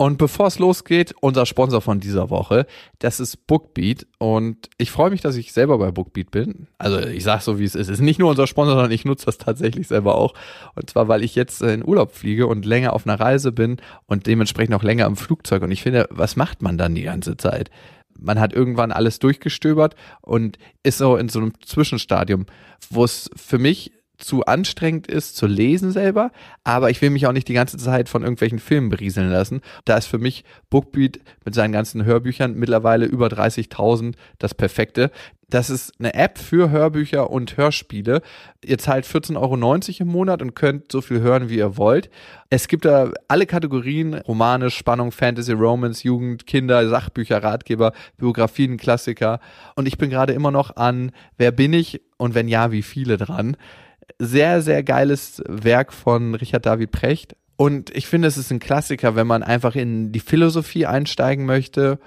Und bevor es losgeht, unser Sponsor von dieser Woche, das ist Bookbeat. Und ich freue mich, dass ich selber bei Bookbeat bin. Also ich sage so, wie es ist. Es ist nicht nur unser Sponsor, sondern ich nutze das tatsächlich selber auch. Und zwar, weil ich jetzt in Urlaub fliege und länger auf einer Reise bin und dementsprechend auch länger im Flugzeug. Und ich finde, was macht man dann die ganze Zeit? Man hat irgendwann alles durchgestöbert und ist so in so einem Zwischenstadium, wo es für mich zu anstrengend ist zu lesen selber, aber ich will mich auch nicht die ganze Zeit von irgendwelchen Filmen berieseln lassen. Da ist für mich Bookbeat mit seinen ganzen Hörbüchern mittlerweile über 30.000 das Perfekte. Das ist eine App für Hörbücher und Hörspiele. Ihr zahlt 14,90 Euro im Monat und könnt so viel hören, wie ihr wollt. Es gibt da alle Kategorien, Romane, Spannung, Fantasy, Romance, Jugend, Kinder, Sachbücher, Ratgeber, Biografien, Klassiker. Und ich bin gerade immer noch an Wer bin ich und wenn ja, wie viele dran sehr, sehr geiles Werk von Richard David Precht. Und ich finde, es ist ein Klassiker, wenn man einfach in die Philosophie einsteigen möchte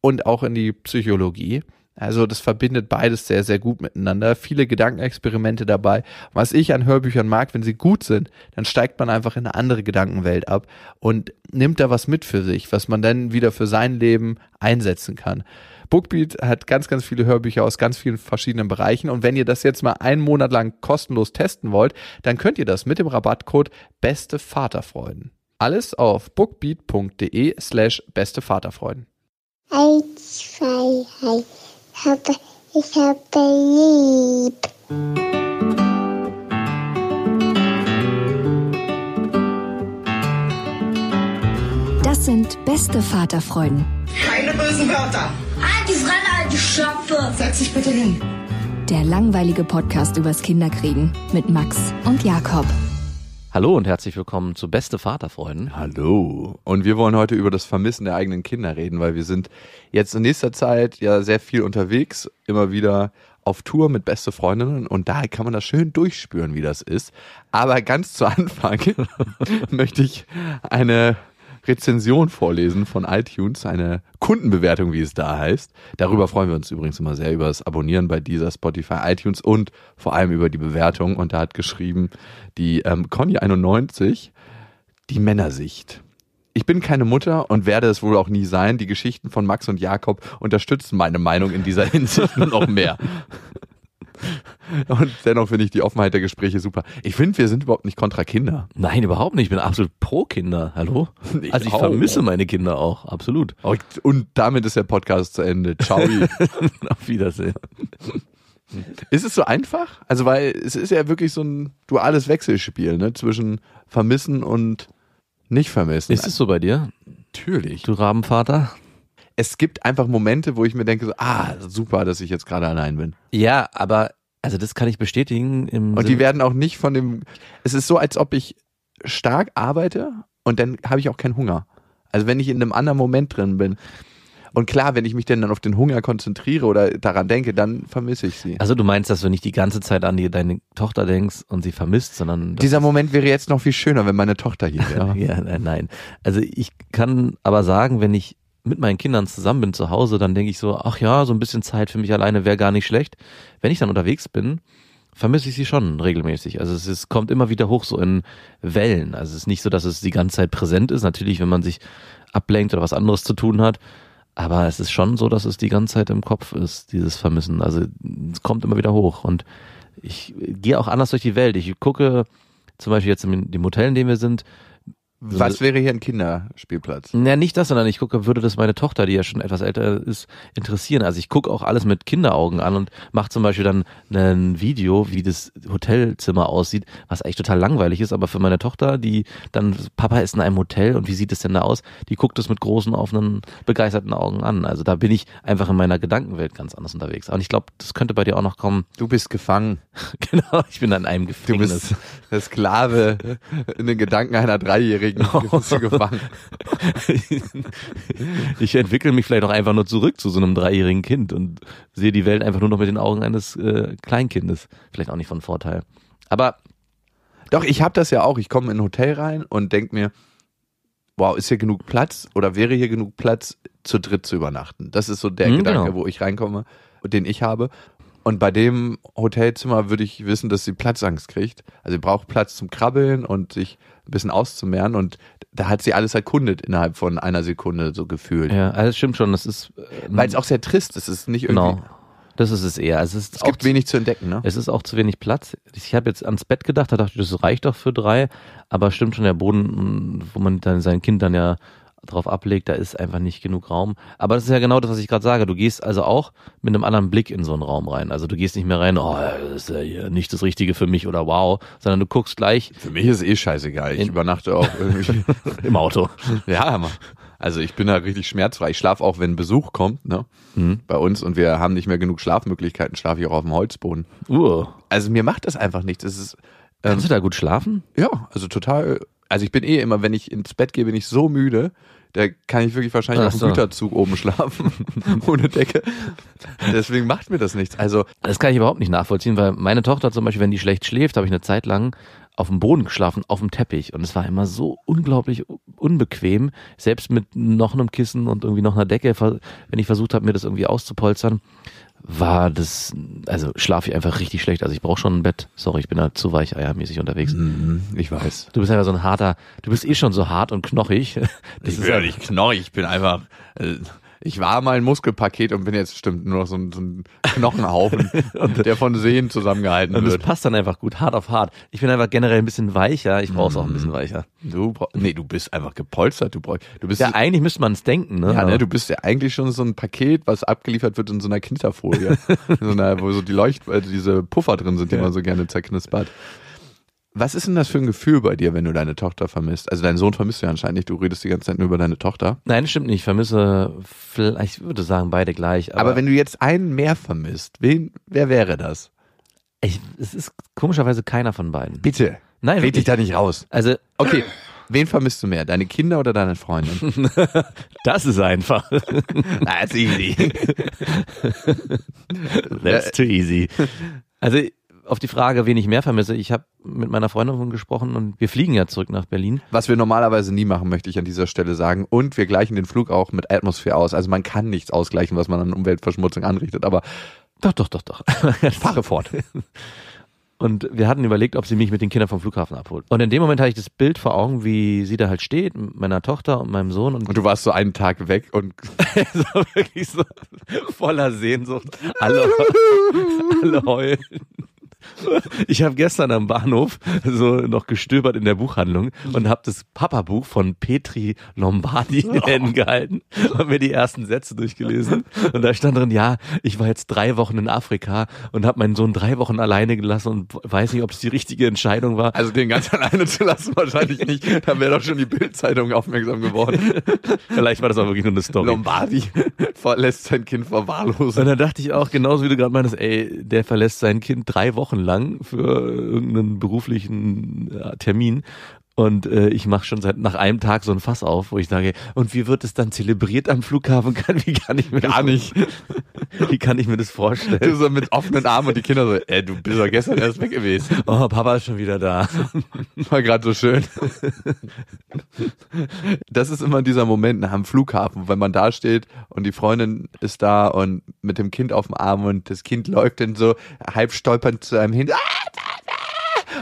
und auch in die Psychologie. Also das verbindet beides sehr, sehr gut miteinander. Viele Gedankenexperimente dabei. Was ich an Hörbüchern mag, wenn sie gut sind, dann steigt man einfach in eine andere Gedankenwelt ab und nimmt da was mit für sich, was man dann wieder für sein Leben einsetzen kann. Bookbeat hat ganz, ganz viele Hörbücher aus ganz vielen verschiedenen Bereichen. Und wenn ihr das jetzt mal einen Monat lang kostenlos testen wollt, dann könnt ihr das mit dem Rabattcode Beste Vaterfreuden. Alles auf bookbeat.de slash beste Vaterfreuden. Eins, zwei, drei, ich habe, ich habe lieb. Das sind beste Vaterfreuden. Keine bösen Wörter. Halt die Fremde, alte Schöpfe! Setz dich bitte hin. Der langweilige Podcast übers Kinderkriegen mit Max und Jakob. Hallo und herzlich willkommen zu Beste Vaterfreunden. Hallo. Und wir wollen heute über das Vermissen der eigenen Kinder reden, weil wir sind jetzt in nächster Zeit ja sehr viel unterwegs, immer wieder auf Tour mit beste Freundinnen und da kann man das schön durchspüren, wie das ist. Aber ganz zu Anfang möchte ich eine Rezension vorlesen von iTunes, eine Kundenbewertung, wie es da heißt. Darüber freuen wir uns übrigens immer sehr über das Abonnieren bei dieser Spotify, iTunes und vor allem über die Bewertung. Und da hat geschrieben die ähm, Conny91, die Männersicht. Ich bin keine Mutter und werde es wohl auch nie sein. Die Geschichten von Max und Jakob unterstützen meine Meinung in dieser Hinsicht noch mehr. Und dennoch finde ich die Offenheit der Gespräche super. Ich finde, wir sind überhaupt nicht kontra Kinder. Auf überhaupt nicht. Ich bin absolut pro Kinder. Hallo? Ich also ich auch. vermisse meine Kinder auch. Absolut. Und damit ist der Podcast zu Ende. Ciao. Auf Wiedersehen. Ist es so einfach? Also, weil es ist ja wirklich so ein duales Wechselspiel, ne? Zwischen vermissen und nicht vermissen. Ist es so bei dir? Natürlich. Du Rabenvater? Es gibt einfach Momente, wo ich mir denke, so, ah, super, dass ich jetzt gerade allein bin. Ja, aber also das kann ich bestätigen. Und die werden auch nicht von dem. Es ist so, als ob ich stark arbeite und dann habe ich auch keinen Hunger. Also wenn ich in einem anderen Moment drin bin. Und klar, wenn ich mich denn dann auf den Hunger konzentriere oder daran denke, dann vermisse ich sie. Also du meinst, dass du nicht die ganze Zeit an die, deine Tochter denkst und sie vermisst, sondern... Dieser Moment wäre jetzt noch viel schöner, wenn meine Tochter hier wäre. ja, nein, nein. Also ich kann aber sagen, wenn ich mit meinen Kindern zusammen bin zu Hause, dann denke ich so, ach ja, so ein bisschen Zeit für mich alleine wäre gar nicht schlecht. Wenn ich dann unterwegs bin, vermisse ich sie schon regelmäßig. Also es ist, kommt immer wieder hoch so in Wellen. Also es ist nicht so, dass es die ganze Zeit präsent ist. Natürlich, wenn man sich ablenkt oder was anderes zu tun hat. Aber es ist schon so, dass es die ganze Zeit im Kopf ist, dieses Vermissen. Also es kommt immer wieder hoch. Und ich gehe auch anders durch die Welt. Ich gucke zum Beispiel jetzt in dem Hotel, in dem wir sind, Was wäre hier ein Kinderspielplatz? Ja, nicht das, sondern ich gucke, würde das meine Tochter, die ja schon etwas älter ist, interessieren. Also ich gucke auch alles mit Kinderaugen an und mache zum Beispiel dann ein Video, wie das Hotelzimmer aussieht, was eigentlich total langweilig ist, aber für meine Tochter, die dann, Papa ist in einem Hotel und wie sieht es denn da aus? Die guckt es mit großen, offenen, begeisterten Augen an. Also da bin ich einfach in meiner Gedankenwelt ganz anders unterwegs. Und ich glaube, das könnte bei dir auch noch kommen. Du bist gefangen. genau, ich bin an einem Du Gefängnis. bist der Sklave in den Gedanken einer Dreijährigen. Du gefangen. ich entwickle mich vielleicht auch einfach nur zurück zu so einem dreijährigen Kind und sehe die Welt einfach nur noch mit den Augen eines äh, Kleinkindes. Vielleicht auch nicht von Vorteil. Aber Doch, ich habe das ja auch. Ich komme in ein Hotel rein und denk mir, wow, ist hier genug Platz oder wäre hier genug Platz, zu dritt zu übernachten? Das ist so der Mhm, Gedanke, genau. wo ich reinkomme, den ich habe. Und bei dem Hotelzimmer würde ich wissen, dass sie Platzangst kriegt. Also sie braucht Platz zum Krabbeln und sich ein bisschen auszumehren. Und da hat sie alles erkundet innerhalb von einer Sekunde so gefühlt. ja, also stimmt schon, das ist äh, Weil es auch sehr trist ist. Es ist nicht irgendwie, genau. Das ist es eher. Also es ist es auch gibt wenig zu entdecken, ne? Es ist auch zu wenig Platz. Ich habe jetzt ans Bett gedacht, da dachte ich, das reicht doch für drei. Aber stimmt schon, der Boden, wo man dann sein Kind dann ja drauf ablegt, da ist einfach nicht genug Raum. Aber das ist ja genau das, was ich gerade sage. Du gehst also auch mit einem anderen Blick in so einen Raum rein. Also du gehst nicht mehr rein, oh, das ist ja hier nicht das Richtige für mich oder wow, sondern du guckst gleich Für mich ist eh scheißegal. Ich übernachte auch irgendwie. im Auto. Ja, also ich bin da richtig schmerzfrei. Ich schlafe auch, wenn Besuch kommt, ne? Mhm. Bei uns und wir haben nicht mehr genug Schlafmöglichkeiten, schlafe ich auch auf dem Holzboden. Uh. Also mir macht das einfach nichts. Es ist, Kannst du da gut schlafen? ja, also total, also ich bin eh immer, wenn ich ins Bett gehe, bin ich so müde, da kann ich wirklich wahrscheinlich Ach auf dem so. Güterzug oben schlafen, ohne Decke. Deswegen macht mir das nichts. Also Das kann ich überhaupt nicht nachvollziehen, weil meine Tochter zum Beispiel, wenn die schlecht schläft, habe ich eine Zeit lang auf dem Boden geschlafen, auf dem Teppich. Und es war immer so unglaublich unbequem, selbst mit noch einem Kissen und irgendwie noch einer Decke, wenn ich versucht habe, mir das irgendwie auszupolstern, war das, also schlafe ich einfach richtig schlecht. Also ich brauche schon ein Bett. Sorry, ich bin da zu weicheiermäßig unterwegs. Mhm. ich weiß. Du bist einfach so ein harter, du bist eh schon so hart und knochig. Das Ich bin ja nicht knorrig, ich bin einfach. Äh, ich war mal ein Muskelpaket und bin jetzt stimmt nur noch so ein, so ein Knochenhaufen, der von Sehnen zusammengehalten und das wird. passt dann einfach gut, hart auf hart. Ich bin einfach generell ein bisschen weicher, ich brauche es auch ein bisschen weicher. Du, nee, du bist einfach gepolstert. Du, brauch, du bist Ja, eigentlich müsste man es denken, ne? Ja, ne, du bist ja eigentlich schon so ein Paket, was abgeliefert wird in so einer Knitterfolie. so einer, wo so die Leucht, äh, diese Puffer drin sind, die Ja. man so gerne zerknispert. Was ist denn das für ein Gefühl bei dir, wenn du deine Tochter vermisst? Also deinen Sohn vermisst du ja anscheinend nicht, du redest die ganze Zeit nur über deine Tochter. Nein, das stimmt nicht. Ich vermisse, vielleicht, ich würde sagen, beide gleich. Aber, Aber, wenn du jetzt einen mehr vermisst, wen, wer wäre das? ich, es ist komischerweise keiner von beiden. Bitte. Nein, Red dich da nicht raus. Also, Okay, wen vermisst du mehr? Deine Kinder oder deine Freundin? das ist einfach. That's easy. That's too easy. Also, auf die Frage, wen ich mehr vermisse, ich habe mit meiner Freundin gesprochen und wir fliegen ja zurück nach Berlin. Was wir normalerweise nie machen, möchte ich an dieser Stelle sagen. Und wir gleichen den Flug auch mit Atmosphäre aus. Also man kann nichts ausgleichen, was man an Umweltverschmutzung anrichtet. Aber Doch, doch, doch, doch. fahre fort. Und wir hatten überlegt, ob sie mich mit den Kindern vom Flughafen abholt. Und in dem Moment hatte ich das Bild vor Augen, wie sie da halt steht, mit meiner Tochter und meinem Sohn. Und Und du warst so einen Tag weg und so wirklich so voller Sehnsucht. Alle, alle heulen. Ich habe gestern am Bahnhof so noch gestöbert in der Buchhandlung und habe das Papa-Buch von Petri Lombardi in Händen gehalten und mir die ersten Sätze durchgelesen. Und da stand drin, ja, ich war jetzt drei Wochen in Afrika und habe meinen Sohn drei Wochen alleine gelassen und weiß nicht, ob es die richtige Entscheidung war. also den ganz alleine zu lassen, wahrscheinlich nicht. Da wäre doch schon die Bildzeitung aufmerksam geworden. Vielleicht war das auch wirklich nur eine Story. Lombardi verlässt sein Kind Und verwahrlosen. dann dachte ich auch, genauso wie du gerade meintest, ey, der verlässt sein Kind drei Wochen lang für irgendeinen beruflichen äh, Termin. Und äh, ich mache schon seit nach einem Tag so ein Fass auf, wo ich sage, und wie wird es dann zelebriert am Flughafen? Kann, wie kann ich mir Gar das, nicht. Wie kann ich mir das Du vorstellen? so mit offenen Armen und die Kinder so, ey, du bist doch gestern erst weg gewesen. Oh, Papa ist schon wieder da. War gerade so schön. Das ist immer dieser Moment nach dem Flughafen, wenn man da steht und die Freundin ist da und mit dem Kind auf dem Arm und das Kind läuft dann so halb stolpernd zu einem hin.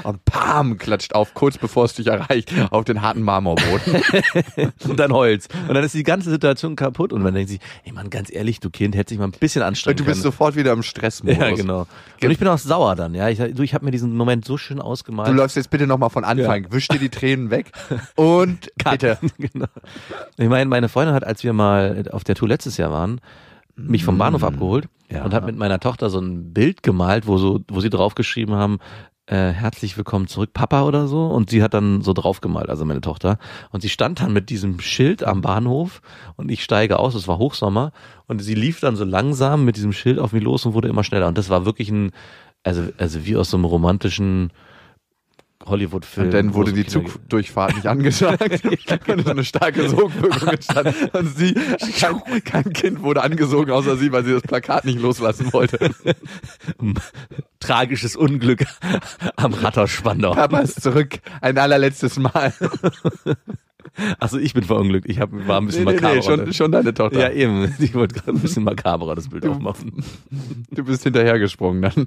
Und pam, klatscht auf, kurz bevor es dich erreicht, auf den harten Marmorboden. und dann Holz. Und dann ist die ganze Situation kaputt und man denkt sich, ey Mann, ganz ehrlich, du Kind, hättest dich mal ein bisschen anstrengen Und du bist können. sofort wieder im Stressmodus. ja, genau. Und ich bin auch sauer dann, ja. Ich, du, ich habe mir diesen Moment so schön ausgemalt. Du läufst jetzt bitte nochmal von Anfang, wisch dir die Tränen weg und bitte. genau. Ich meine, meine Freundin hat, als wir mal auf der Tour letztes Jahr waren, mich vom Bahnhof abgeholt Ja. und hat mit meiner Tochter so ein Bild gemalt, wo so, wo sie draufgeschrieben haben, äh, herzlich willkommen zurück, Papa oder so. Und sie hat dann so draufgemalt, also meine Tochter. Und sie stand dann mit diesem Schild am Bahnhof und ich steige aus, es war Hochsommer. Und sie lief dann so langsam mit diesem Schild auf mich los und wurde immer schneller. Und das war wirklich ein, also, also wie aus so einem romantischen Hollywood-Film. Und dann wurde die Zugdurchfahrt nicht angesagt. und so eine starke Sogwirkung entstand. Und sie, kein, kein Kind wurde angesogen, außer sie, weil sie das Plakat nicht loslassen wollte. Tragisches Unglück am Rathausspandau. Papa ist zurück. Ein allerletztes Mal. Also ich bin verunglückt. Ich hab, war ein bisschen Nee, nee, makaber. nee, schon, schon deine Tochter. ja, eben. Ich wollte gerade ein bisschen makaberer das Bild aufmachen. Du bist hinterhergesprungen dann.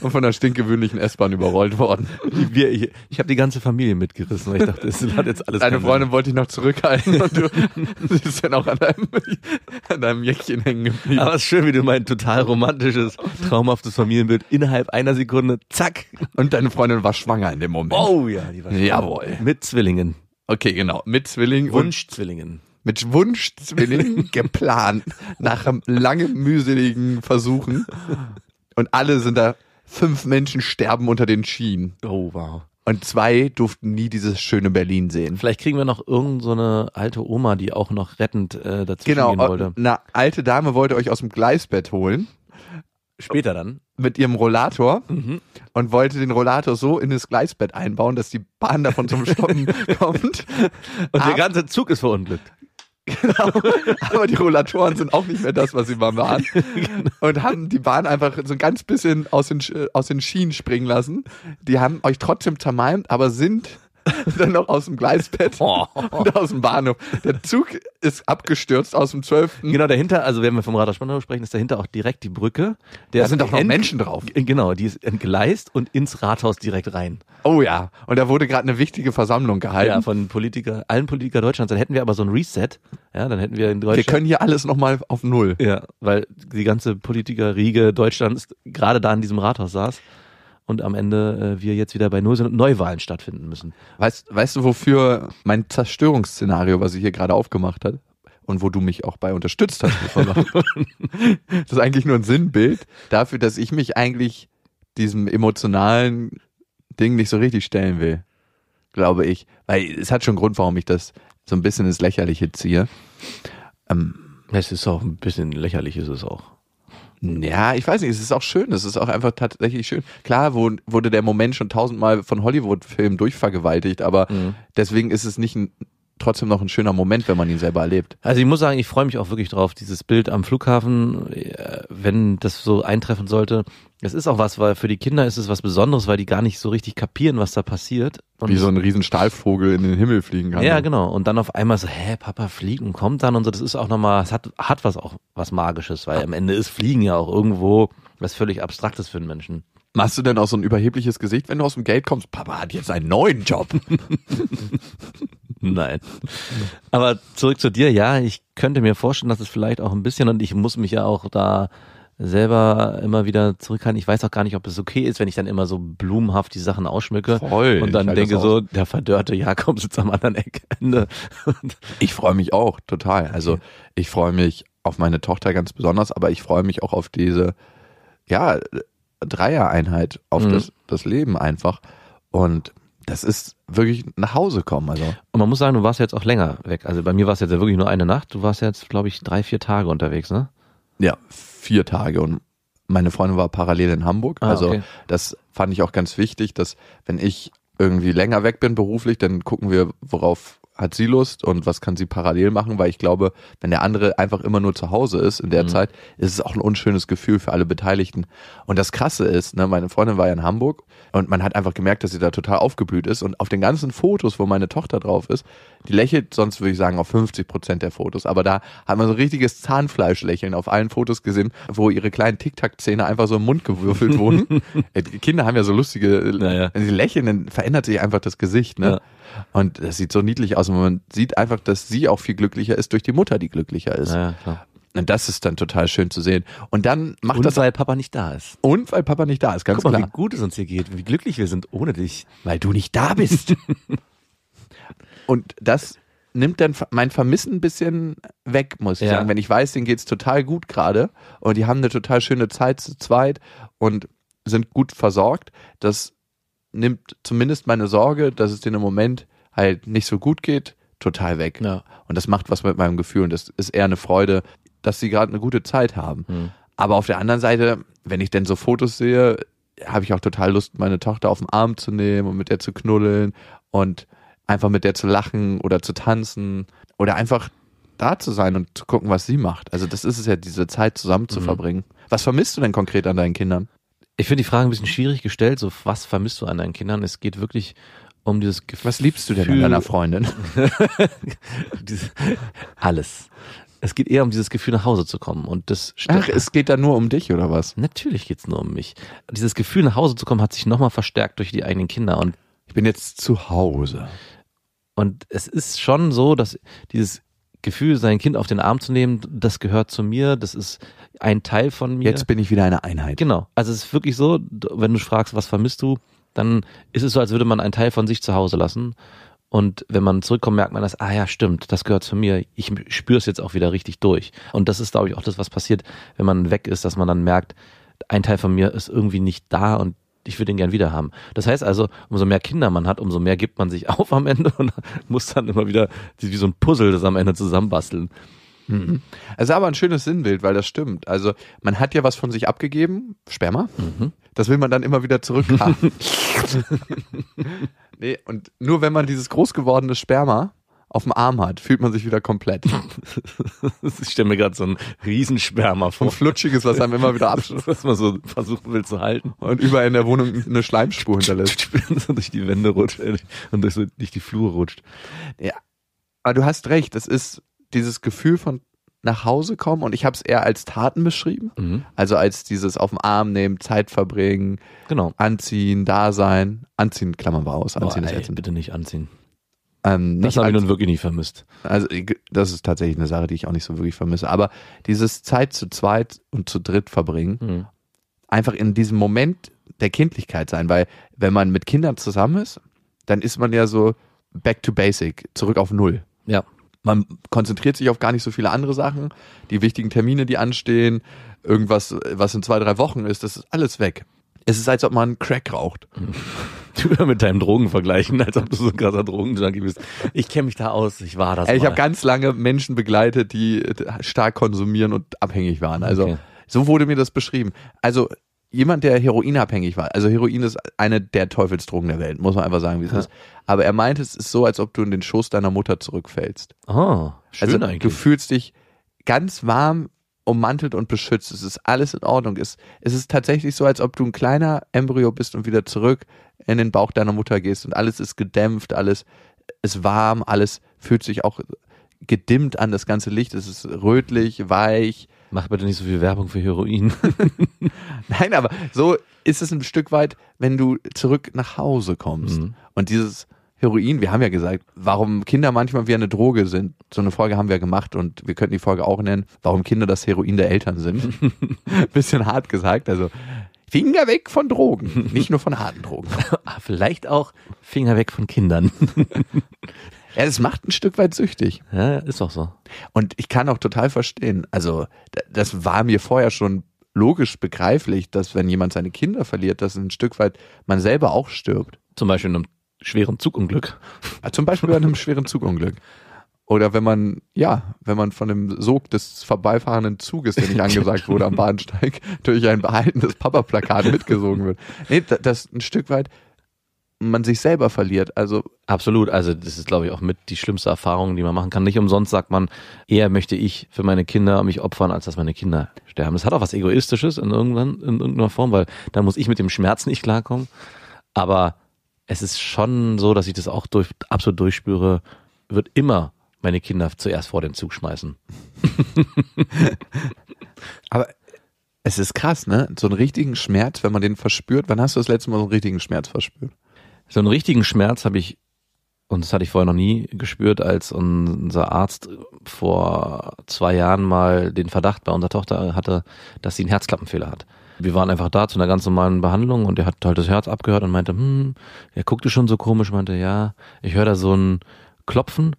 Und von der stinkgewöhnlichen S-Bahn überrollt worden. Wir, ich ich habe die ganze Familie mitgerissen, weil ich dachte, es hat jetzt alles Deine Freundin wollte dich noch zurückhalten und du bist dann auch an deinem, an deinem Jäckchen hängen Sinn. geblieben. Aber es ist schön, wie du mein total romantisches, traumhaftes Familienbild innerhalb einer Sekunde, zack. Und deine Freundin war schwanger in dem Moment. Oh ja, die war schön. Jawohl. Mit Zwillingen. Okay, genau. Mit Zwilling und Wunschzwillingen. mit Wunschzwilling geplant nach langen mühseligen Versuchen und alle sind da fünf Menschen sterben unter den Schienen Oh wow. und zwei durften nie dieses schöne Berlin sehen. Vielleicht kriegen wir noch irgend so eine alte Oma, die auch noch rettend äh, dazwischen Genau, gehen wollte. eine alte Dame wollte euch aus dem Gleisbett holen Später dann. mit ihrem Rollator Mhm. und wollte den Rollator so in das Gleisbett einbauen, dass die Bahn davon zum Stoppen kommt. Und der Ab- ganze Zug ist verunglückt. Genau. Aber die Rollatoren sind auch nicht mehr das, was sie mal waren. Und haben die Bahn einfach so ein ganz bisschen aus den, aus den Schienen springen lassen. Die haben euch trotzdem zermalmt, aber sind dann noch aus dem Gleisbett Oh. und aus dem Bahnhof. Der Zug ist abgestürzt aus dem 12. Genau, dahinter, also wenn wir vom Rathaus Spandau sprechen, ist dahinter auch direkt die Brücke. Der Da sind doch noch Menschen drauf. Genau, die ist entgleist und ins Rathaus direkt rein. Oh ja. Und da wurde gerade eine wichtige Versammlung Ja, gehalten. von Politiker, allen Politiker Deutschlands. Dann hätten wir aber so ein Reset. Ja, dann hätten wir in Deutschland. Wir können hier alles nochmal auf Null. ja, weil die ganze Politikerriege Deutschlands gerade da in diesem Rathaus saß und am Ende äh, wir jetzt wieder bei Null sind und Neuwahlen stattfinden müssen. Weißt, weißt du, wofür mein Zerstörungsszenario, was sie hier gerade aufgemacht hat, und wo du mich auch bei unterstützt hast, das ist eigentlich nur ein Sinnbild dafür, dass ich mich eigentlich diesem emotionalen Ding nicht so richtig stellen will. Glaube ich. Weil es hat schon Grund, warum ich das so ein bisschen ins Lächerliche ziehe. Ähm, Es ist auch ein bisschen lächerlich, ist es auch. Ja, ich weiß nicht, es ist auch schön, es ist auch einfach tatsächlich schön. Klar wurde der Moment schon tausendmal von Hollywood-Filmen durchvergewaltigt, aber Mhm. deswegen ist es nicht ein, trotzdem noch ein schöner Moment, wenn man ihn selber erlebt. Also ich muss sagen, ich freue mich auch wirklich drauf, dieses Bild am Flughafen, äh, wenn das so eintreffen sollte. Es ist auch was, weil für die Kinder ist es was Besonderes, weil die gar nicht so richtig kapieren, was da passiert. Und Wie so ein riesen Stahlvogel in den Himmel fliegen kann. ja, genau. Und dann auf einmal so, hä, Papa, Fliegen kommt dann und so. Das ist auch nochmal, es hat, hat was auch was Magisches, weil am Ende ist Fliegen ja auch irgendwo was völlig Abstraktes für einen Menschen. Machst du denn auch so ein überhebliches Gesicht, wenn du aus dem Gate kommst? Papa hat jetzt einen neuen Job. Nein. Aber zurück zu dir, ja, ich könnte mir vorstellen, dass es vielleicht auch ein bisschen, und ich muss mich ja auch da selber immer wieder zurückhalten. Ich weiß auch gar nicht, ob es okay ist, wenn ich dann immer so blumenhaft die Sachen ausschmücke Voll, und dann denke so, der verdörrte Jakob sitzt am anderen Eckende. Und Ich freue mich auch total. Also ich freue mich auf meine Tochter ganz besonders, aber ich freue mich auch auf diese, ja, Dreier-Einheit, auf Mhm. das, das Leben einfach. Und das ist wirklich nach Hause kommen. Also Und man muss sagen, du warst jetzt auch länger weg. Also bei mir war es jetzt ja wirklich nur eine Nacht. Du warst jetzt, glaube ich, drei, vier Tage unterwegs, ne? ja, vier Tage und meine Freundin war parallel in Hamburg. Ah, also okay. das fand ich auch ganz wichtig, dass wenn ich irgendwie länger weg bin beruflich, dann gucken wir, worauf hat sie Lust und was kann sie parallel machen, weil ich glaube, wenn der andere einfach immer nur zu Hause ist in der Mhm. Zeit, ist es auch ein unschönes Gefühl für alle Beteiligten. Und das Krasse ist, ne, meine Freundin war ja in Hamburg und man hat einfach gemerkt, dass sie da total aufgeblüht ist und auf den ganzen Fotos, wo meine Tochter drauf ist, die lächelt sonst würde ich sagen auf 50 Prozent der Fotos, aber da hat man so ein richtiges Zahnfleischlächeln auf allen Fotos gesehen, wo ihre kleinen Tic-Tac-Zähne einfach so im Mund gewürfelt wurden. Äh, die Kinder haben ja so lustige, Naja. wenn sie lächeln, dann verändert sich einfach das Gesicht, ne? Ja. Und das sieht so niedlich aus und man sieht einfach, dass sie auch viel glücklicher ist durch die Mutter, die glücklicher ist. Ja, klar. Und das ist dann total schön zu sehen. Und dann macht Und das weil Papa nicht da ist. und weil Papa nicht da ist, ganz Guck mal, klar. wie gut es uns hier geht, wie glücklich wir sind ohne dich. Weil du nicht da bist. und das nimmt dann mein Vermissen ein bisschen weg, muss ich Ja. sagen. Wenn ich weiß, denen geht's total gut gerade und die haben eine total schöne Zeit zu zweit und sind gut versorgt, das nimmt zumindest meine Sorge, dass es denen im Moment halt nicht so gut geht, total weg. Ja. Und das macht was mit meinem Gefühl und das ist eher eine Freude, dass sie gerade eine gute Zeit haben. Hm. Aber auf der anderen Seite, wenn ich denn so Fotos sehe, habe ich auch total Lust, meine Tochter auf den Arm zu nehmen und mit der zu knuddeln und einfach mit der zu lachen oder zu tanzen oder einfach da zu sein und zu gucken, was sie macht. Also das ist es ja, diese Zeit zusammen zu Mhm. verbringen. Was vermisst du denn konkret an deinen Kindern? Ich finde die Frage ein bisschen schwierig gestellt, so was vermisst du an deinen Kindern? Es geht wirklich um dieses Gefühl. Was liebst du denn an deiner Freundin? Alles. Es geht eher um dieses Gefühl, nach Hause zu kommen. Und das Ach, es geht da nur um dich oder was? Natürlich geht's nur um mich. Dieses Gefühl, nach Hause zu kommen, hat sich nochmal verstärkt durch die eigenen Kinder. Und, Ich bin jetzt zu Hause. und es ist schon so, dass dieses Gefühl, sein Kind auf den Arm zu nehmen, das gehört zu mir, das ist ein Teil von mir. Jetzt bin ich wieder eine Einheit. Genau. Also es ist wirklich so, wenn du fragst, was vermisst du, dann ist es so, als würde man einen Teil von sich zu Hause lassen. Und wenn man zurückkommt, merkt man das, ah ja, stimmt, das gehört zu mir. Ich spüre es jetzt auch wieder richtig durch. Und das ist, glaube ich, auch das, was passiert, wenn man weg ist, dass man dann merkt, ein Teil von mir ist irgendwie nicht da und ich würde ihn gern wieder haben. Das heißt also, umso mehr Kinder man hat, umso mehr gibt man sich auf am Ende und muss dann immer wieder wie so ein Puzzle das am Ende zusammenbasteln. Es ist aber ein schönes Sinnbild, weil das stimmt. Also man hat ja was von sich abgegeben, Sperma. Das will man dann immer wieder zurückhaben. nee, und nur wenn man dieses groß gewordene Sperma auf dem Arm hat, fühlt man sich wieder komplett. Ich stelle mir gerade so einen Riesensperma vor, flutschiges, was einem immer wieder abschließt was man so versuchen will zu halten. und überall in der Wohnung eine Schleimspur hinterlässt. so durch die Wände rutscht äh, und durch, so, durch die Flur rutscht. Ja. Aber du hast recht, es ist dieses Gefühl von nach Hause kommen und ich habe es eher als Taten beschrieben. Mhm. Also als dieses auf den Arm nehmen, Zeit verbringen, Genau. anziehen, da sein. Anziehen klammern wir aus. Oh, Anziehen ist ey, ätzend. bitte nicht anziehen. Ähm, Das nicht habe ich nun wirklich nicht vermisst. also das ist tatsächlich eine Sache, die ich auch nicht so wirklich vermisse. Aber dieses Zeit zu zweit und zu dritt verbringen, Mhm. einfach in diesem Moment der Kindlichkeit sein, weil wenn man mit Kindern zusammen ist, dann ist man ja so back to basic, zurück auf Null. Ja. Man konzentriert sich auf gar nicht so viele andere Sachen. Die wichtigen Termine, die anstehen, irgendwas, was in zwei, drei Wochen ist, das ist alles weg. Es ist, als ob man Crack raucht. Du mit deinem Drogen vergleichen, als ob du so ein krasser Drogenjunkie bist. Ich kenne mich da aus, ich war das Ey, ich habe ganz lange Menschen begleitet, die stark konsumieren und abhängig waren. Also Okay. so wurde mir das beschrieben. Also jemand, der heroinabhängig war. Also Heroin ist eine der Teufelsdrogen der Welt, muss man einfach sagen, wie es Ja. ist. Aber er meinte, es ist so, als ob du in den Schoß deiner Mutter zurückfällst. Oh, schön also du eigentlich. fühlst dich ganz warm ummantelt und beschützt. Es ist alles in Ordnung. Es, es ist tatsächlich so, als ob du ein kleiner Embryo bist und wieder zurück in den Bauch deiner Mutter gehst und alles ist gedämpft, alles ist warm, alles fühlt sich auch gedimmt an, das ganze Licht. Es ist rötlich, weich. Mach bitte nicht so viel Werbung für Heroin. Nein, aber so ist es ein Stück weit, wenn du zurück nach Hause kommst. Mhm. Und dieses Heroin, wir haben ja gesagt, warum Kinder manchmal wie eine Droge sind. So eine Folge haben wir gemacht und wir könnten die Folge auch nennen, warum Kinder das Heroin der Eltern sind. Bisschen hart gesagt, also Finger weg von Drogen, nicht nur von harten Drogen. Ah, Vielleicht auch Finger weg von Kindern. Ja, es macht ein Stück weit süchtig. ja, ist auch so. Und ich kann auch total verstehen, also das war mir vorher schon logisch begreiflich, dass wenn jemand seine Kinder verliert, dass ein Stück weit man selber auch stirbt. Zum Beispiel in einem schweren Zugunglück. Zum Beispiel bei einem schweren Zugunglück. Oder wenn man, ja, wenn man von dem Sog des vorbeifahrenden Zuges, der nicht angesagt wurde am Bahnsteig, durch ein behaltenes Papa-Plakat mitgesogen wird. Nee, da- das ein Stück weit man sich selber verliert. Also Absolut. Also das ist, glaube ich, auch mit die schlimmste Erfahrung, die man machen kann. Nicht umsonst sagt man, eher möchte ich für meine Kinder mich opfern, als dass meine Kinder sterben. Das hat auch was Egoistisches in, irgendwann, in irgendeiner Form, weil da muss ich mit dem Schmerz nicht klarkommen. Aber es ist schon so, dass ich das auch durch, absolut durchspüre, wird immer meine Kinder zuerst vor den Zug schmeißen. Aber es ist krass, ne? So einen richtigen Schmerz, wenn man den verspürt. Wann hast du das letzte Mal so einen richtigen Schmerz verspürt? So einen richtigen Schmerz habe ich, und das hatte ich vorher noch nie gespürt, als unser Arzt vor zwei Jahren mal den Verdacht bei unserer Tochter hatte, dass sie einen Herzklappenfehler hat. Wir waren einfach da zu einer ganz normalen Behandlung und er hat halt das Herz abgehört und meinte, hm, er guckte schon so komisch, meinte, ja, ich höre da so ein Klopfen.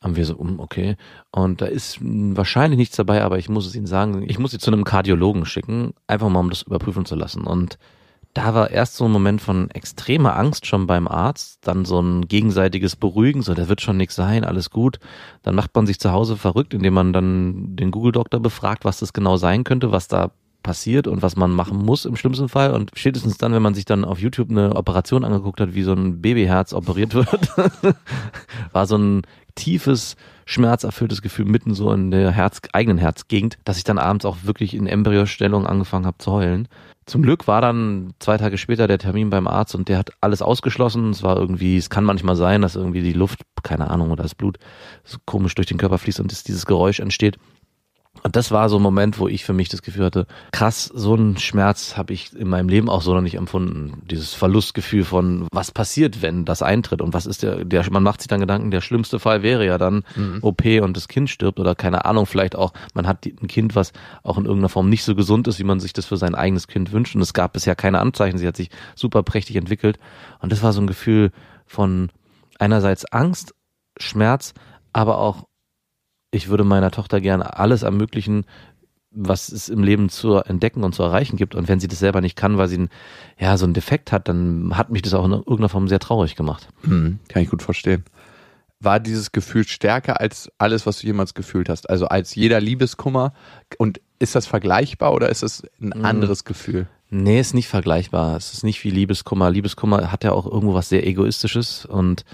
Haben wir so, hm, okay. Und da ist wahrscheinlich nichts dabei, aber ich muss es Ihnen sagen, ich muss Sie zu einem Kardiologen schicken, einfach mal um das überprüfen zu lassen. Und da war erst so ein Moment von extremer Angst schon beim Arzt, dann so ein gegenseitiges Beruhigen, so, da wird schon nichts sein, alles gut. Dann macht man sich zu Hause verrückt, indem man dann den Google-Doktor befragt, was das genau sein könnte, was da passiert und was man machen muss im schlimmsten Fall. Und spätestens dann, wenn man sich dann auf YouTube eine Operation angeguckt hat, wie so ein Babyherz operiert wird, war so ein tiefes, schmerzerfülltes Gefühl mitten so in der Herz, eigenen Herzgegend, dass ich dann abends auch wirklich in Embryostellung angefangen habe zu heulen. Zum Glück war dann zwei Tage später der Termin beim Arzt und der hat alles ausgeschlossen. Es war irgendwie, es kann manchmal sein, dass irgendwie die Luft, keine Ahnung, oder das Blut so komisch durch den Körper fließt und dieses Geräusch entsteht. Und das war so ein Moment, wo ich für mich das Gefühl hatte, krass, so einen Schmerz habe ich in meinem Leben auch so noch nicht empfunden. Dieses Verlustgefühl von, was passiert, wenn das eintritt und was ist der, der man macht sich dann Gedanken, der schlimmste Fall wäre ja dann mhm. OP und das Kind stirbt oder keine Ahnung, vielleicht auch, man hat ein Kind, was auch in irgendeiner Form nicht so gesund ist, wie man sich das für sein eigenes Kind wünscht und es gab bisher keine Anzeichen, sie hat sich super prächtig entwickelt und das war so ein Gefühl von einerseits Angst, Schmerz, aber auch ich würde meiner Tochter gerne alles ermöglichen, was es im Leben zu entdecken und zu erreichen gibt. Und wenn sie das selber nicht kann, weil sie ein, ja, so einen Defekt hat, dann hat mich das auch in irgendeiner Form sehr traurig gemacht. Hm, kann ich gut verstehen. War dieses Gefühl stärker als alles, was du jemals gefühlt hast? Also als jeder Liebeskummer? Und ist das vergleichbar oder ist es ein hm. anderes Gefühl? Nee, ist nicht vergleichbar. Es ist nicht wie Liebeskummer. Liebeskummer hat ja auch irgendwo was sehr Egoistisches und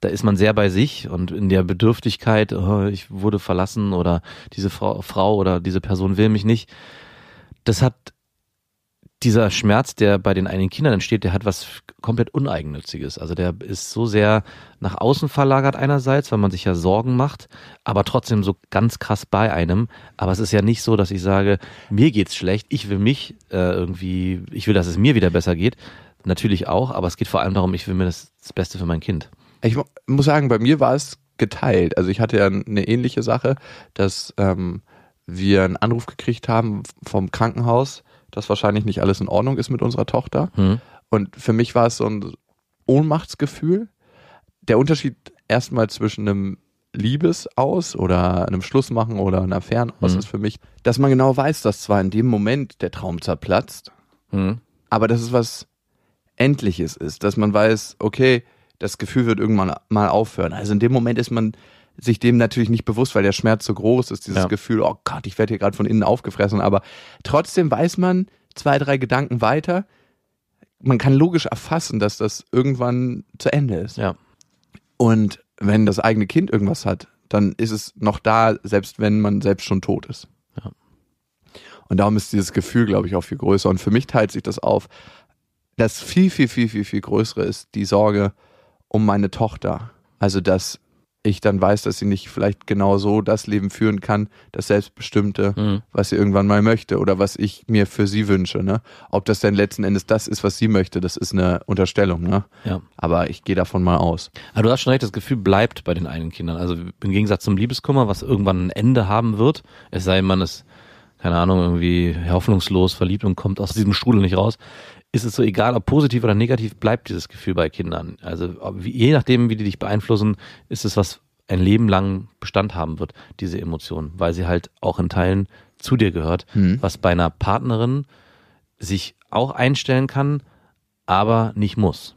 da ist man sehr bei sich und in der Bedürftigkeit, oh, ich wurde verlassen oder diese Frau, Frau oder diese Person will mich nicht. Das hat dieser Schmerz, der bei den einigen Kindern entsteht, der hat was komplett Uneigennütziges. Also der ist so sehr nach außen verlagert einerseits, weil man sich ja Sorgen macht, aber trotzdem so ganz krass bei einem. Aber es ist ja nicht so, dass ich sage, mir geht's schlecht, ich will mich äh, irgendwie, ich will, dass es mir wieder besser geht. Natürlich auch, aber es geht vor allem darum, ich will mir das, das Beste für mein Kind. Ich muss sagen, bei mir war es geteilt. Also ich hatte ja eine ähnliche Sache, dass ähm, wir einen Anruf gekriegt haben vom Krankenhaus, dass wahrscheinlich nicht alles in Ordnung ist mit unserer Tochter. Hm. Und für mich war es so ein Ohnmachtsgefühl. Der Unterschied erstmal zwischen einem Liebesaus oder einem Schlussmachen oder einer Fernaus hm. ist für mich, dass man genau weiß, dass zwar in dem Moment der Traum zerplatzt, hm. aber dass es was Endliches ist, dass man weiß, okay, das Gefühl wird irgendwann mal aufhören. Also in dem Moment ist man sich dem natürlich nicht bewusst, weil der Schmerz so groß ist, dieses ja. Gefühl, oh Gott, ich werde hier gerade von innen aufgefressen, aber trotzdem weiß man zwei, drei Gedanken weiter, man kann logisch erfassen, dass das irgendwann zu Ende ist. Ja. Und wenn das eigene Kind irgendwas hat, dann ist es noch da, selbst wenn man selbst schon tot ist. Ja. Und darum ist dieses Gefühl, glaube ich, auch viel größer. Und für mich teilt sich das auf. Das viel, viel, viel, viel, viel größere ist die Sorge, um meine Tochter. Also, dass ich dann weiß, dass sie nicht vielleicht genau so das Leben führen kann, das Selbstbestimmte, mhm. was sie irgendwann mal möchte oder was ich mir für sie wünsche. Ne? Ob das denn letzten Endes das ist, was sie möchte, das ist eine Unterstellung. Ne? Ja. Aber ich gehe davon mal aus. Aber du hast schon recht, das Gefühl bleibt bei den eigenen Kindern. Also im Gegensatz zum Liebeskummer, was irgendwann ein Ende haben wird, es sei man ist, keine Ahnung, irgendwie hoffnungslos verliebt und kommt aus diesem Strudel nicht raus, ist es so egal, ob positiv oder negativ, bleibt dieses Gefühl bei Kindern. Also je nachdem, wie die dich beeinflussen, ist es was ein Leben lang Bestand haben wird, diese Emotion, weil sie halt auch in Teilen zu dir gehört, mhm. was bei einer Partnerin sich auch einstellen kann, aber nicht muss.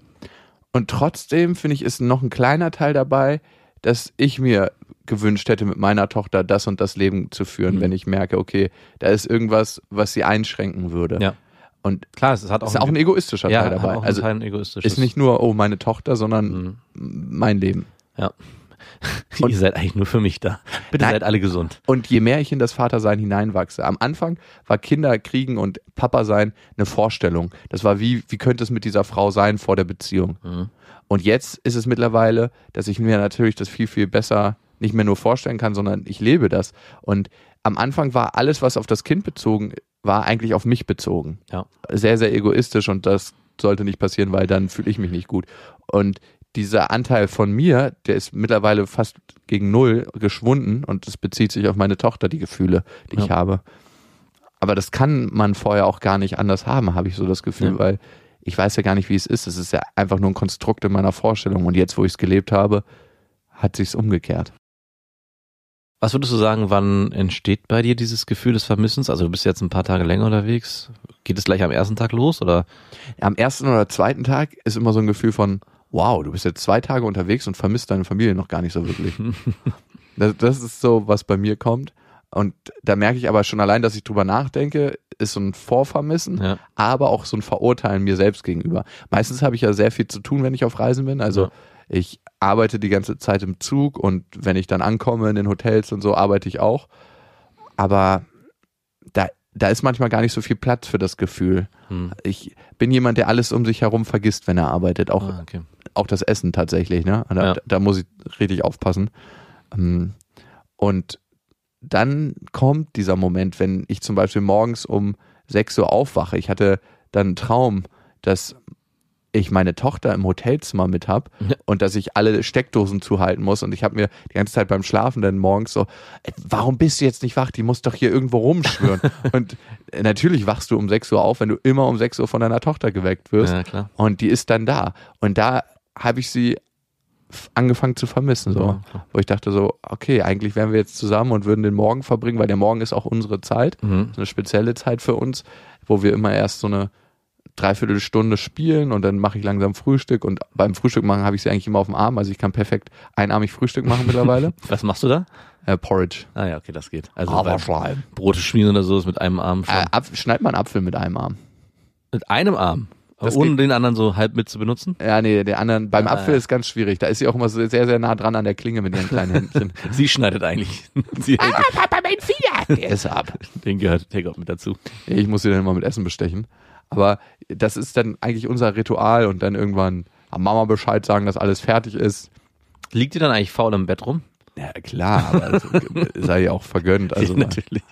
Und trotzdem finde ich, ist noch ein kleiner Teil dabei, dass ich mir gewünscht hätte, mit meiner Tochter das und das Leben zu führen, mhm. wenn ich merke, okay, da ist irgendwas, was sie einschränken würde. Ja. Und Klar, es hat auch, ist auch ein egoistischer ja, Teil dabei. Auch Also ein egoistisch. ist nicht nur, oh, meine Tochter, sondern Mhm. mein Leben. Ja. Und- Ihr seid eigentlich nur für mich da. Bitte Nein. seid alle gesund. Und je mehr ich in das Vatersein hineinwachse, am Anfang war Kinder kriegen und Papa sein eine Vorstellung. Das war wie, wie könnte es mit dieser Frau sein vor der Beziehung? Mhm. Und jetzt ist es mittlerweile, dass ich mir natürlich das viel, viel besser nicht mehr nur vorstellen kann, sondern ich lebe das. Und am Anfang war alles, was auf das Kind bezogen war, eigentlich auf mich bezogen. Ja. Sehr, sehr egoistisch und das sollte nicht passieren, weil dann fühle ich mich nicht gut. Und dieser Anteil von mir, der ist mittlerweile fast gegen null geschwunden und das bezieht sich auf meine Tochter, die Gefühle, die Ja. ich habe. Aber das kann man vorher auch gar nicht anders haben, habe ich so das Gefühl, Ja. weil ich weiß ja gar nicht, wie es ist. Es ist ja einfach nur ein Konstrukt in meiner Vorstellung und jetzt, wo ich es gelebt habe, hat sich's umgekehrt. Was würdest du sagen, wann entsteht bei dir dieses Gefühl des Vermissens? Also du bist jetzt ein paar Tage länger unterwegs. Geht es gleich am ersten Tag los oder? Am ersten oder zweiten Tag ist immer so ein Gefühl von, wow, du bist jetzt zwei Tage unterwegs und vermisst deine Familie noch gar nicht so wirklich. das, das ist so, was bei mir kommt. Und da merke ich aber schon allein, dass ich drüber nachdenke, ist so ein Vorvermissen, Ja. aber auch so ein Verurteilen mir selbst gegenüber. Meistens habe ich ja sehr viel zu tun, wenn ich auf Reisen bin. Also Ja. Ich arbeite die ganze Zeit im Zug und wenn ich dann ankomme in den Hotels und so, arbeite ich auch. Aber da, da ist manchmal gar nicht so viel Platz für das Gefühl. Hm. Ich bin jemand, der alles um sich herum vergisst, wenn er arbeitet. Auch, Ah, okay. auch das Essen tatsächlich. Ne? Da, Ja. da muss ich richtig aufpassen. Ähm, Und dann kommt dieser Moment, wenn ich zum Beispiel morgens um 6 Uhr aufwache. Ich hatte dann einen Traum, dass ich meine Tochter im Hotelzimmer mit hab Ja. und dass ich alle Steckdosen zuhalten muss. Und ich habe mir die ganze Zeit beim Schlafen dann morgens so, "Ey, warum bist du jetzt nicht wach? Die muss doch hier irgendwo rumschwören. und äh, natürlich wachst du um 6 Uhr auf, wenn du immer um 6 Uhr von deiner Tochter geweckt wirst. Ja, klar. Und die ist dann da. Und da habe ich sie angefangen zu vermissen. So. Ja. Wo ich dachte so, okay, eigentlich wären wir jetzt zusammen und würden den Morgen verbringen, weil der Morgen ist auch unsere Zeit. Mhm. Eine spezielle Zeit für uns, wo wir immer erst so eine Dreiviertelstunde spielen und dann mache ich langsam Frühstück und beim Frühstück machen habe ich sie eigentlich immer auf dem Arm, also ich kann perfekt einarmig Frühstück machen mittlerweile. Was machst du da? äh, Porridge. Ah ja, okay, das geht. Also Haferschleim. beim Brote schmieren oder so ist mit einem Arm schon. Äh, Apf- schneid mal einen Apfel mit einem Arm. mit einem Arm. Das ohne geht- den anderen so halb mit zu benutzen? Ja, nee, der anderen, beim Ah, Apfel ja. ist ganz schwierig. Da ist sie auch immer so sehr, sehr nah dran an der Klinge mit ihren kleinen Händchen. Sie schneidet eigentlich. Sie hält Papa, mein Finger! Der ist ab. den gehört Take mit dazu. Ich muss sie dann immer mit Essen bestechen. Aber das ist dann eigentlich unser Ritual und dann irgendwann am Mama Bescheid sagen, dass alles fertig ist. Liegt die dann eigentlich faul im Bett rum? Ja, klar, aber es sei ja auch vergönnt. Also, Ja, natürlich.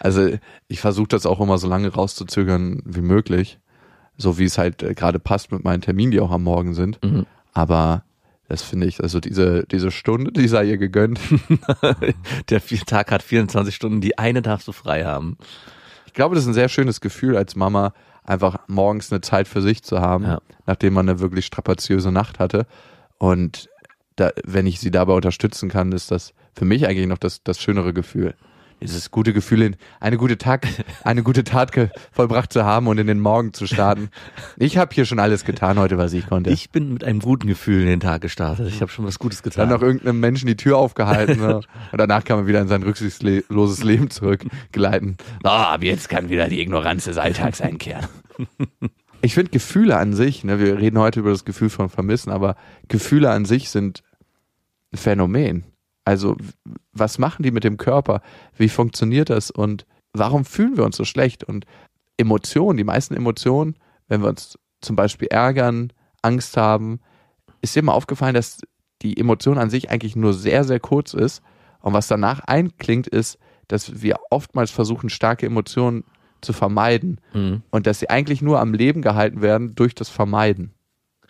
also ich versuche das auch immer so lange rauszuzögern wie möglich. So wie es halt äh, gerade passt mit meinen Terminen, die auch am Morgen sind. Mhm. Aber das finde ich, also diese, diese Stunde, die sei ihr gegönnt. Der Tag hat 24 Stunden, die eine darfst du frei haben. Ich glaube, das ist ein sehr schönes Gefühl als Mama, einfach morgens eine Zeit für sich zu haben, Ja. nachdem man eine wirklich strapaziöse Nacht hatte. Und da, wenn ich sie dabei unterstützen kann, ist das für mich eigentlich noch das, das schönere Gefühl. Dieses gute Gefühl, in eine gute Tag, eine gute Tat vollbracht zu haben und in den Morgen zu starten. Ich habe hier schon alles getan heute, was ich konnte. Ich bin mit einem guten Gefühl in den Tag gestartet. Ich habe schon was Gutes dann getan. noch irgendeinem Menschen die Tür aufgehalten ne? und danach kann man wieder in sein rücksichtsloses Leben zurückgleiten. Ah, ab jetzt kann wieder die Ignoranz des Alltags einkehren. Ich finde Gefühle an sich, ne, wir reden heute über das Gefühl von Vermissen, aber Gefühle an sich sind ein Phänomen. Also was machen die mit dem Körper? Wie funktioniert das? Und warum fühlen wir uns so schlecht? Und Emotionen, die meisten Emotionen, wenn wir uns zum Beispiel ärgern, Angst haben, ist dir mal aufgefallen, dass die Emotion an sich eigentlich nur sehr, sehr kurz ist. Und was danach einklingt, ist, dass wir oftmals versuchen, starke Emotionen zu vermeiden. Mhm. Und dass sie eigentlich nur am Leben gehalten werden durch das Vermeiden.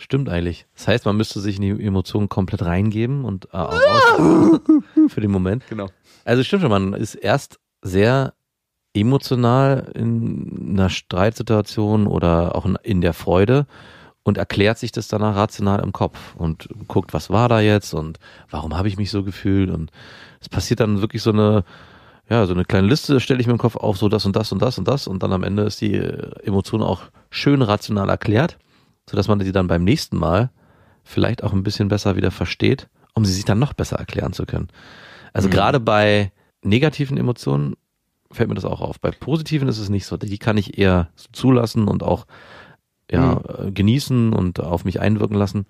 Stimmt eigentlich. Das heißt, man müsste sich in die Emotionen komplett reingeben und äh, auch für den Moment. Genau. Also stimmt schon, man ist erst sehr emotional in einer Streitsituation oder auch in, der Freude und erklärt sich das danach rational im Kopf und guckt, was war da jetzt und warum habe ich mich so gefühlt und es passiert dann wirklich so eine ja, so eine kleine Liste stelle ich mir im Kopf auf, so das und das und das und das und dann am Ende ist die Emotion auch schön rational erklärt, sodass man sie dann beim nächsten Mal vielleicht auch ein bisschen besser wieder versteht, um sie sich dann noch besser erklären zu können. Also Mhm. gerade bei negativen Emotionen fällt mir das auch auf. Bei positiven ist es nicht so. Die kann ich eher zulassen und auch ja, äh, genießen und auf mich einwirken lassen.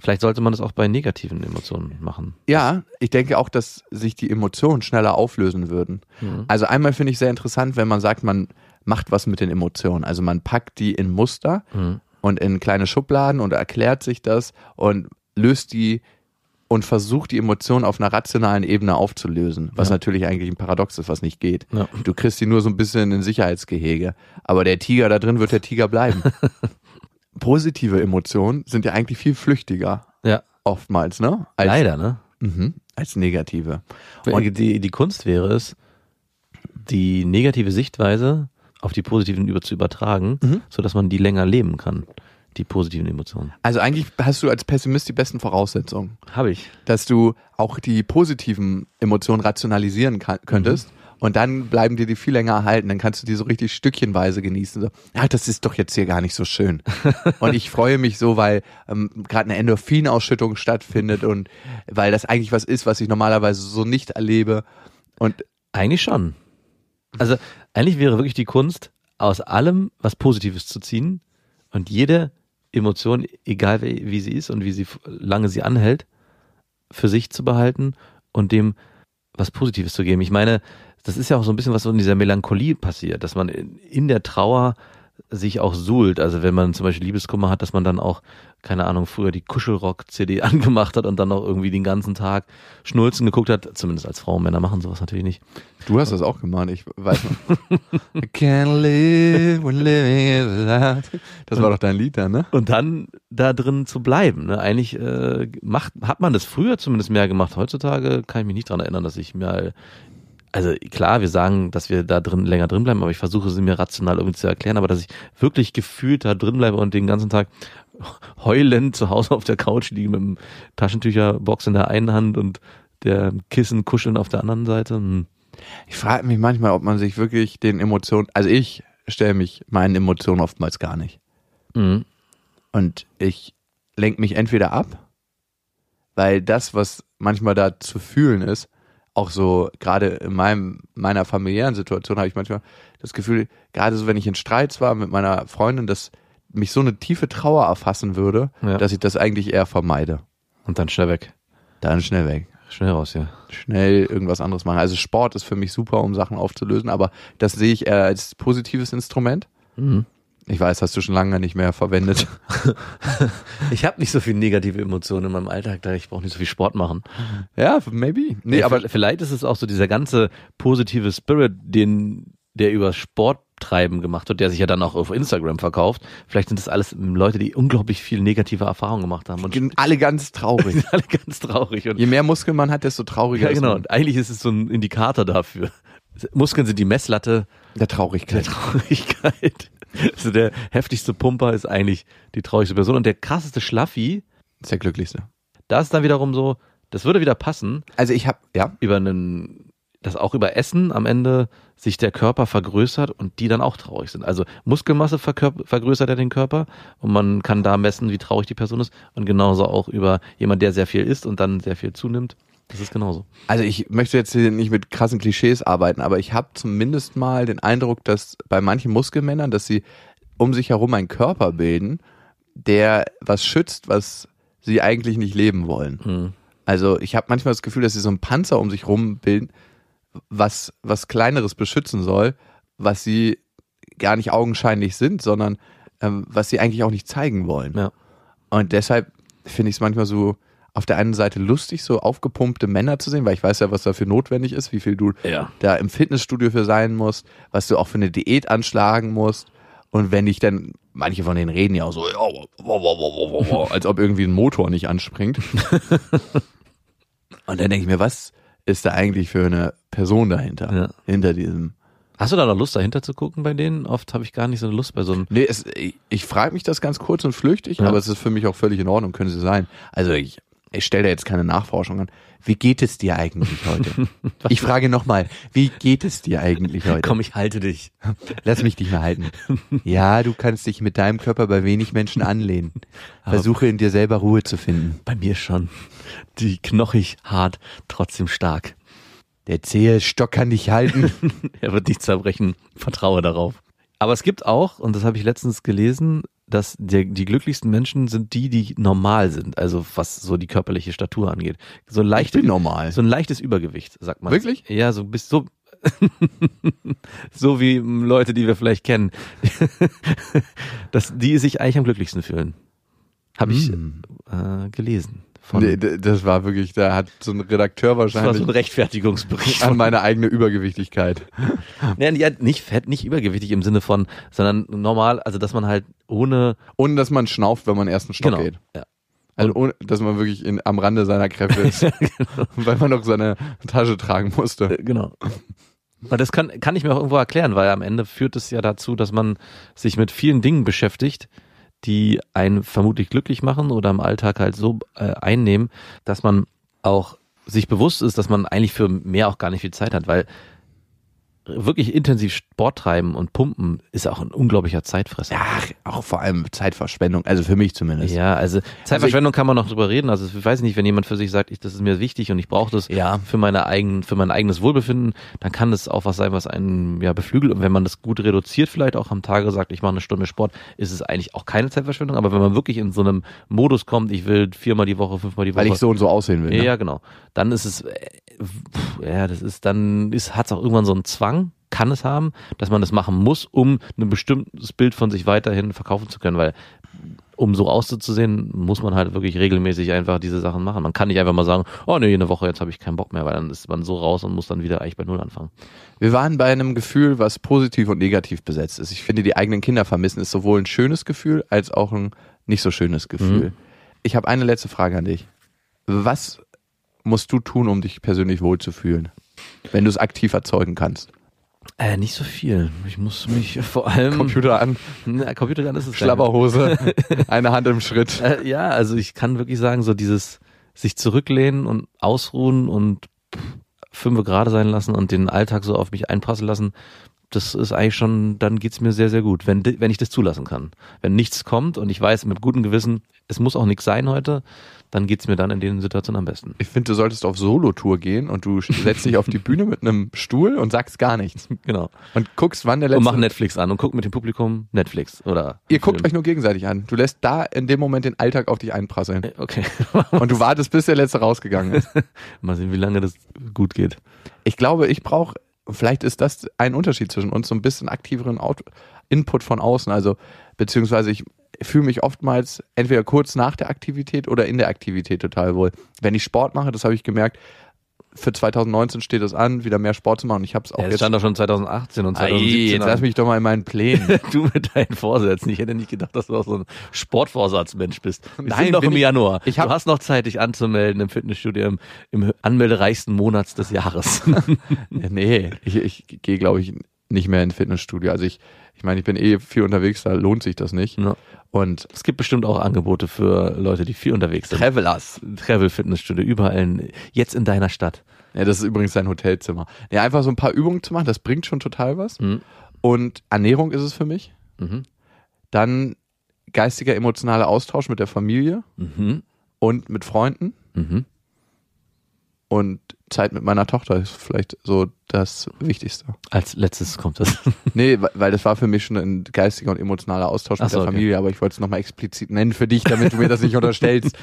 Vielleicht sollte man das auch bei negativen Emotionen machen. Ja, ich denke auch, dass sich die Emotionen schneller auflösen würden. Mhm. Also einmal finde ich sehr interessant, wenn man sagt, man macht was mit den Emotionen. Also man packt die in Muster Mhm. Und in kleine Schubladen und erklärt sich das und löst die und versucht die Emotionen auf einer rationalen Ebene aufzulösen, was Ja. natürlich eigentlich ein Paradox ist, was nicht geht. Ja. Du kriegst die nur so ein bisschen in Sicherheitsgehege, aber der Tiger da drin wird der Tiger bleiben. Positive Emotionen sind ja eigentlich viel flüchtiger, Ja, oftmals, ne? Als, leider, ne? Mhm, als negative. Und- die, die Kunst wäre es, die negative Sichtweise auf die positiven über zu übertragen, Mhm. sodass man die länger leben kann, die positiven Emotionen. Also eigentlich hast du als Pessimist die besten Voraussetzungen, Habe ich. dass du auch die positiven Emotionen rationalisieren kann, könntest. Und dann bleiben dir die viel länger erhalten. Dann kannst du die so richtig stückchenweise genießen. So, ja, das ist doch jetzt hier gar nicht so schön. und ich freue mich so, weil ähm, gerade eine Endorphinausschüttung stattfindet und weil das eigentlich was ist, was ich normalerweise so nicht erlebe. Und Eigentlich schon. Also eigentlich wäre wirklich die Kunst, aus allem was Positives zu ziehen und jede Emotion, egal wie, wie sie ist und wie sie lange sie anhält, für sich zu behalten und dem was Positives zu geben. Ich meine, das ist ja auch so ein bisschen was in dieser Melancholie passiert, dass man in, in der Trauer sich auch suhlt. Also wenn man zum Beispiel Liebeskummer hat, dass man dann auch, keine Ahnung, früher die Kuschelrock-CD angemacht hat und dann auch irgendwie den ganzen Tag Schnulzen geguckt hat. Zumindest als Frau, Männer machen sowas natürlich nicht. du hast das auch gemacht, ich weiß noch. I can't live when living is allowed. Das war doch dein Lied da, ne? Und dann da drin zu bleiben. Ne? Eigentlich äh, macht, hat man das früher zumindest mehr gemacht. Heutzutage kann ich mich nicht dran erinnern, dass ich mir also klar, wir sagen, dass wir da drin länger drin bleiben, aber ich versuche sie mir rational irgendwie zu erklären, aber dass ich wirklich gefühlt da drin bleibe und den ganzen Tag heulend zu Hause auf der Couch liege mit dem Taschentücherbox in der einen Hand und der Kissen kuscheln auf der anderen Seite. Hm. Ich frage mich manchmal, ob man sich wirklich den Emotionen, also ich stelle mich meinen Emotionen oftmals gar nicht. Mhm. Und ich lenke mich entweder ab, weil das, was manchmal da zu fühlen ist, auch so, gerade in meinem, meiner familiären Situation habe ich manchmal das Gefühl, gerade so, wenn ich in Streits war mit meiner Freundin, dass mich so eine tiefe Trauer erfassen würde, Ja. dass ich das eigentlich eher vermeide. Und dann schnell weg. Dann schnell weg. Schnell raus, ja. Schnell irgendwas anderes machen. Also Sport ist für mich super, um Sachen aufzulösen, aber das sehe ich eher als positives Instrument. Mhm. Ich weiß, hast du schon lange nicht mehr verwendet. Ich habe nicht so viel negative Emotionen in meinem Alltag, da ich brauche nicht so viel Sport machen. ja, maybe. Nee, Ja, aber vielleicht ist es auch so dieser ganze positive Spirit, den der über Sporttreiben gemacht wird, der sich ja dann auch auf Instagram verkauft. Vielleicht sind das alles Leute, die unglaublich viel negative Erfahrungen gemacht haben und sind alle ganz traurig. sind alle ganz traurig. Und Je mehr Muskeln man hat, desto trauriger ja, ist genau. man. Und eigentlich ist es so ein Indikator dafür. Muskeln sind die Messlatte Der der Traurigkeit. Also der heftigste Pumper ist eigentlich die traurigste Person und der krasseste Schlaffi, ist der glücklichste. da ist dann wiederum so, das würde wieder passen, Also ich habe, ja, über einen, dass auch über Essen am Ende sich der Körper vergrößert und die dann auch traurig sind. Also Muskelmasse vergrößert ja den Körper und man kann da messen, wie traurig die Person ist und genauso auch über jemand, der sehr viel isst und dann sehr viel zunimmt. Das ist genauso. also ich möchte jetzt hier nicht mit krassen Klischees arbeiten, aber ich habe zumindest mal den Eindruck, dass bei manchen Muskelmännern, dass sie um sich herum einen Körper bilden, der was schützt, was sie eigentlich nicht leben wollen. Hm. Also ich habe manchmal das Gefühl, dass sie so einen Panzer um sich rum bilden, was was kleineres beschützen soll, was sie gar nicht augenscheinlich sind, sondern ähm, was sie eigentlich auch nicht zeigen wollen. Ja. Und deshalb finde ich es manchmal so auf der einen Seite lustig, so aufgepumpte Männer zu sehen, weil ich weiß ja, was dafür notwendig ist, wie viel du Ja. da im Fitnessstudio für sein musst, was du auch für eine Diät anschlagen musst. Und wenn ich dann, manche von denen reden ja auch so, wow, wow, wow, als ob irgendwie ein Motor nicht anspringt. Und dann denke ich mir, was ist da eigentlich für eine Person dahinter? Ja. Hinter diesem. Hast du da noch Lust dahinter zu gucken bei denen? Oft habe ich gar nicht so eine Lust bei so einem. Nee, es, ich, ich frage mich das ganz kurz und flüchtig, Ja. aber es ist für mich auch völlig in Ordnung, können sie sein. Also ich, ich stelle da jetzt keine Nachforschung an. Wie geht es dir eigentlich heute? ich frage nochmal, wie geht es dir eigentlich heute? Komm, ich halte dich. Lass mich dich mal halten. Ja, du kannst dich mit deinem Körper bei wenig Menschen anlehnen. Versuche in dir selber Ruhe zu finden. Bei mir schon. Die knochig, hart, trotzdem stark. Der zähe Stock kann dich halten. er wird nicht zerbrechen. Vertraue darauf. Aber es gibt auch, und das habe ich letztens gelesen, dass der, die glücklichsten Menschen sind die, die normal sind, also was so die körperliche Statur angeht. So ein leichtes, bin normal. So ein leichtes Übergewicht, sagt man. Wirklich? Ja, so bis so so wie Leute, die wir vielleicht kennen, dass die sich eigentlich am glücklichsten fühlen. Habe ich Hm. äh, gelesen. Von, Nee, das war wirklich, da hat so ein Redakteur das war wahrscheinlich so ein Rechtfertigungsbericht. an meine eigene Übergewichtigkeit. Ja, nicht fett, nicht übergewichtig im Sinne von, sondern normal, also dass man halt ohne Ohne dass man schnauft, wenn man erst einen Stock genau, geht. ja. Also ohne, dass man wirklich in, am Rande seiner Kräfte ist. Weil man noch seine Tasche tragen musste. Äh, Genau. Weil das kann, kann ich mir auch irgendwo erklären, weil am Ende führt es ja dazu, dass man sich mit vielen Dingen beschäftigt, die einen vermutlich glücklich machen oder im Alltag halt so äh, einnehmen, dass man auch sich bewusst ist, dass man eigentlich für mehr auch gar nicht viel Zeit hat, weil wirklich intensiv Sport treiben und pumpen ist auch ein unglaublicher Zeitfresser. Ach, auch vor allem Zeitverschwendung, also für mich zumindest. Ja, also Zeitverschwendung kann man noch drüber reden. Also ich weiß nicht, wenn jemand für sich sagt, ich, das ist mir wichtig und ich brauche das Ja. für meine eigenen, für mein eigenes Wohlbefinden, dann kann das auch was sein, was einen ja beflügelt. Und wenn man das gut reduziert, vielleicht auch am Tage sagt, ich mache eine Stunde Sport, ist es eigentlich auch keine Zeitverschwendung. Aber wenn man wirklich in so einem Modus kommt, ich will viermal die Woche, fünfmal die Woche, Weil ich so und so aussehen will. ja, Ne? ja, genau. Dann ist es, äh, pff, ja, das ist, dann ist, hat es auch irgendwann so einen Zwang, kann es haben, dass man das machen muss, um ein bestimmtes Bild von sich weiterhin verkaufen zu können, weil um so auszusehen, muss man halt wirklich regelmäßig einfach diese Sachen machen. Man kann nicht einfach mal sagen, oh nee, eine Woche, jetzt habe ich keinen Bock mehr, weil dann ist man so raus und muss dann wieder eigentlich bei Null anfangen. Wir waren bei einem Gefühl, was positiv und negativ besetzt ist. Ich finde, die eigenen Kinder vermissen ist sowohl ein schönes Gefühl als auch ein nicht so schönes Gefühl. Mhm. Ich habe eine letzte Frage an dich. Was musst du tun, um dich persönlich wohlzufühlen? Wenn du es aktiv erzeugen kannst. Äh, nicht so viel. Ich muss mich vor allem... Computer an, Na, Computer dann ist es Schlabberhose, eine Hand im Schritt. Äh, ja, also ich kann wirklich sagen, so dieses sich zurücklehnen und ausruhen und fünf gerade sein lassen und den Alltag so auf mich einprasseln lassen, das ist eigentlich schon, dann geht's mir sehr, sehr gut, wenn, wenn ich das zulassen kann. Wenn nichts kommt und ich weiß mit gutem Gewissen, es muss auch nichts sein heute, dann geht's mir dann in den Situationen am besten. Ich finde, du solltest auf Solo-Tour gehen und du setzt dich auf die Bühne mit einem Stuhl und sagst gar nichts. Genau. Und guckst, wann der Und letzte... mach Netflix an und guck mit dem Publikum Netflix oder. Ihr guckt euch nur gegenseitig an. Du lässt da in dem Moment den Alltag auf dich einprasseln. Okay. Und du wartest, bis der letzte rausgegangen ist. Mal sehen, wie lange das gut geht. Ich glaube, ich brauche, vielleicht ist das ein Unterschied zwischen uns, so ein bisschen aktiveren Out Input von außen. Also, beziehungsweise ich fühle mich oftmals entweder kurz nach der Aktivität oder in der Aktivität total wohl. Wenn ich Sport mache, das habe ich gemerkt, für 2019 steht es an, wieder mehr Sport zu machen. Und ich habe es auch Ja, jetzt. stand doch schon 2018 und Ei, 2017. jetzt an. lass mich doch mal in meinen Plänen. Du mit deinen Vorsätzen. Ich hätte nicht gedacht, dass du auch so ein Sportvorsatzmensch bist. Wir Nein, sind noch im ich- Januar. ich hab- du hast noch Zeit, dich anzumelden im Fitnessstudio im, im anmeldereichsten Monats des Jahres. nee, ich, ich gehe, glaube ich, nicht mehr ins Fitnessstudio. Also ich, ich meine, ich bin eh viel unterwegs, da lohnt sich das nicht. Ja. Und es gibt bestimmt auch Angebote für Leute, die viel unterwegs sind. Travelers. Travel Fitnessstudio, überall, in, jetzt in deiner Stadt. Ja, das ist übrigens sein Hotelzimmer. Ja, einfach so ein paar Übungen zu machen, das bringt schon total was. Mhm. Und Ernährung ist es für mich. Mhm. Dann geistiger, emotionaler Austausch mit der Familie Mhm. und mit Freunden. Mhm. Und Zeit mit meiner Tochter ist vielleicht so das Wichtigste. Als letztes kommt das. Nee, weil- das war für mich schon ein geistiger und emotionaler Austausch Ach mit so, der okay. Familie, aber ich wollte es nochmal explizit nennen für dich, damit du mir das nicht unterstellst.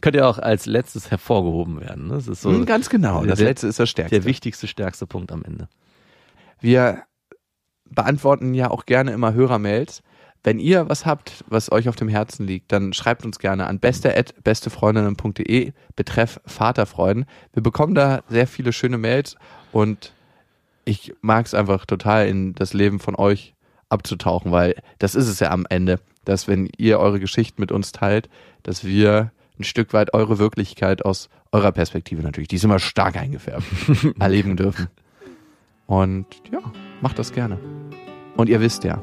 Könnte ja auch als letztes hervorgehoben werden. Ne? Das ist so Hm, Ganz genau. Das der- letzte ist das Stärkste. der wichtigste, stärkste Punkt am Ende. Wir beantworten ja auch gerne immer Hörermails. Wenn ihr was habt, was euch auf dem Herzen liegt, dann schreibt uns gerne an beste@bestefreundinnen.de betreff Vaterfreuden. Wir bekommen da sehr viele schöne Mails und ich mag es einfach total in das Leben von euch abzutauchen, weil das ist es ja am Ende, dass wenn ihr eure Geschichten mit uns teilt, dass wir ein Stück weit eure Wirklichkeit aus eurer Perspektive natürlich, die ist immer stark eingefärbt, erleben dürfen. Und ja, macht das gerne. Und ihr wisst ja,